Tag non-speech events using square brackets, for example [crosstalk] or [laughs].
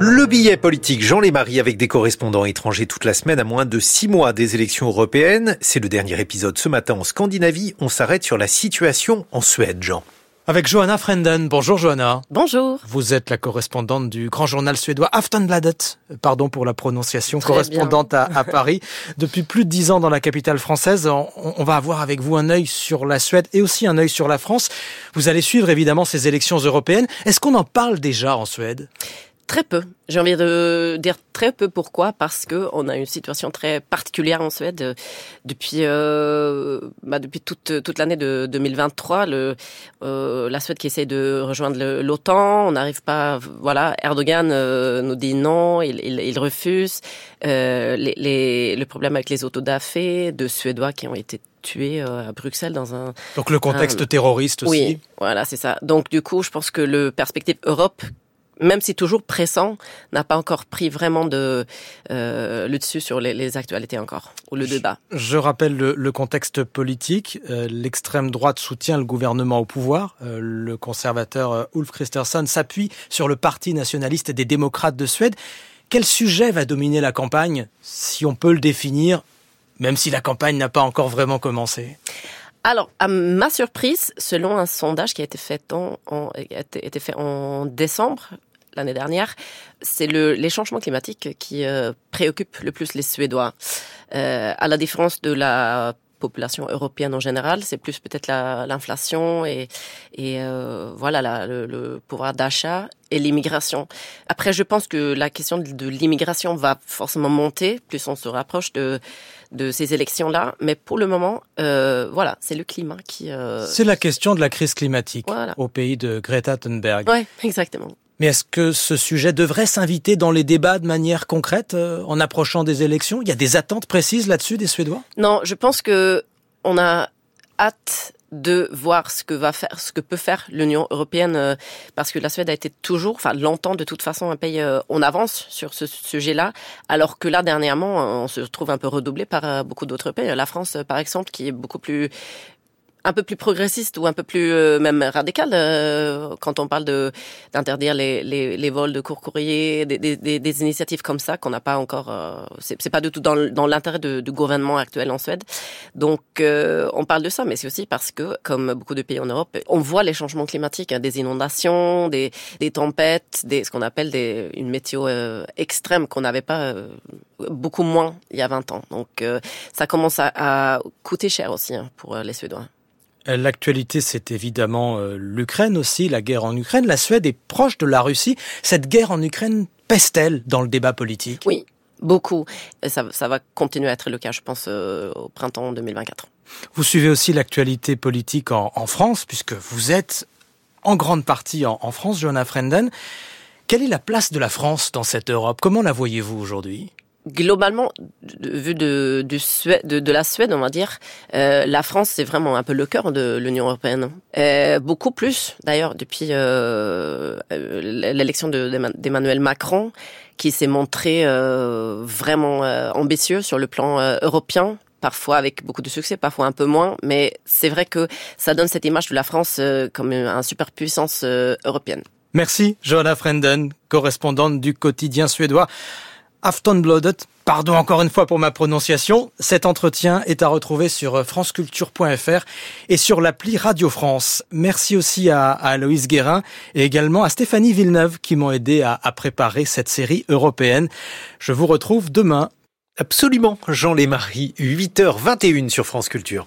Le billet politique Jean Lémarie avec des correspondants étrangers toute la semaine à moins de six mois des élections européennes. C'est le dernier épisode ce matin en Scandinavie. On s'arrête sur la situation en Suède, Jean. Avec Johanna Frenden. Bonjour Johanna. Bonjour. Vous êtes la correspondante du grand journal suédois Aftonbladet. Pardon pour la prononciation, correspondante à, à, Paris. [laughs] Depuis plus de dix ans dans la capitale française, on, on, va avoir avec vous un œil sur la Suède et aussi un œil sur la France. Vous allez suivre évidemment ces élections européennes. Est-ce qu'on en parle déjà en Suède? Très peu. J'ai envie de dire très peu. Pourquoi? Parce que on a une situation très particulière en Suède euh, depuis euh, bah depuis toute toute l'année de 2023. Le euh, la Suède qui essaie de rejoindre l'OTAN, on n'arrive pas. Voilà, Erdogan euh, nous dit non, il, il, il refuse. Euh, les, les, le problème avec les autodafés de Suédois qui ont été tués à Bruxelles dans un. Donc le contexte un, terroriste aussi. Oui, voilà, c'est ça. Donc du coup, je pense que le perspective Europe même si toujours pressant, n'a pas encore pris vraiment de euh, le dessus sur les, les, actualités encore ou le débat. Je, je rappelle le, le, contexte politique. Euh, L'extrême droite soutient le gouvernement au pouvoir. Euh, le conservateur Ulf Kristersson s'appuie sur le parti nationaliste des démocrates de Suède. Quel sujet va dominer la campagne, si on peut le définir, même si la campagne n'a pas encore vraiment commencé? Alors, à ma surprise, selon un sondage qui a été fait en, en, a été fait en décembre l'année dernière, c'est le, les changements climatiques qui euh, préoccupent le plus les Suédois. Euh, à la différence de la population européenne en général, c'est plus peut-être l'inflation et, et euh, voilà la, le, le, pouvoir d'achat et l'immigration. Après, je pense que la question de, de l'immigration va forcément monter plus on se rapproche de de ces élections-là, mais pour le moment, euh, voilà, c'est le climat qui. Euh... C'est la question de la crise climatique voilà. au pays de Greta Thunberg. Oui, exactement. Mais est-ce que ce sujet devrait s'inviter dans les débats de manière concrète euh, en approchant des élections? Il y a des attentes précises là-dessus des Suédois? Non, je pense que on a hâte de voir ce que va faire, ce que peut faire l'Union européenne, euh, parce que la Suède a été toujours, enfin longtemps de toute façon un pays euh, on avance sur ce sujet-là, alors que là dernièrement on se retrouve un peu redoublé par euh, beaucoup d'autres pays. La France par exemple, qui est beaucoup plus un peu plus progressiste ou un peu plus euh, même radical euh, quand on parle de d'interdire les, les, les, vols de court courrier, des, des, des initiatives comme ça qu'on n'a pas encore. Euh, c'est pas du tout dans, dans l'intérêt du gouvernement actuel en Suède. Donc euh, on parle de ça, mais c'est aussi parce que comme beaucoup de pays en Europe, on voit les changements climatiques, hein, des inondations, des, des tempêtes, des ce qu'on appelle des une météo euh, extrême qu'on n'avait pas beaucoup moins il y a 20 ans. Donc ça commence à, à coûter cher aussi hein, pour les Suédois. L'actualité, c'est évidemment euh, l'Ukraine aussi, la guerre en Ukraine. La Suède est proche de la Russie. Cette guerre en Ukraine pèse-t-elle dans le débat politique? Oui, beaucoup. Ça, ça, va continuer à être le cas, je pense, euh, au printemps 2024. Vous suivez aussi l'actualité politique en, en, France, puisque vous êtes en grande partie en, en France, Johanna Frenden. Quelle est la place de la France dans cette Europe? Comment la voyez-vous aujourd'hui? Globalement, vu de, de, de, la Suède, on va dire, euh, la France, c'est vraiment un peu le cœur de l'Union européenne. Euh, beaucoup plus, d'ailleurs, depuis euh, l'élection d'Emmanuel Macron, qui s'est montré euh, vraiment euh, ambitieux sur le plan euh, européen, parfois avec beaucoup de succès, parfois un peu moins, mais c'est vrai que ça donne cette image de la France comme une superpuissance européenne. Merci, Johanna Frenden, correspondante du quotidien suédois. Aftonbladet, pardon encore une fois pour ma prononciation, cet entretien est à retrouver sur franceculture.fr et sur l'appli Radio France. Merci aussi à, à Guérin et également à Stéphanie Villeneuve qui m'ont aidé à, à préparer cette série européenne. Je vous retrouve demain. Absolument, Jean Lémarie, 8h21 sur France Culture.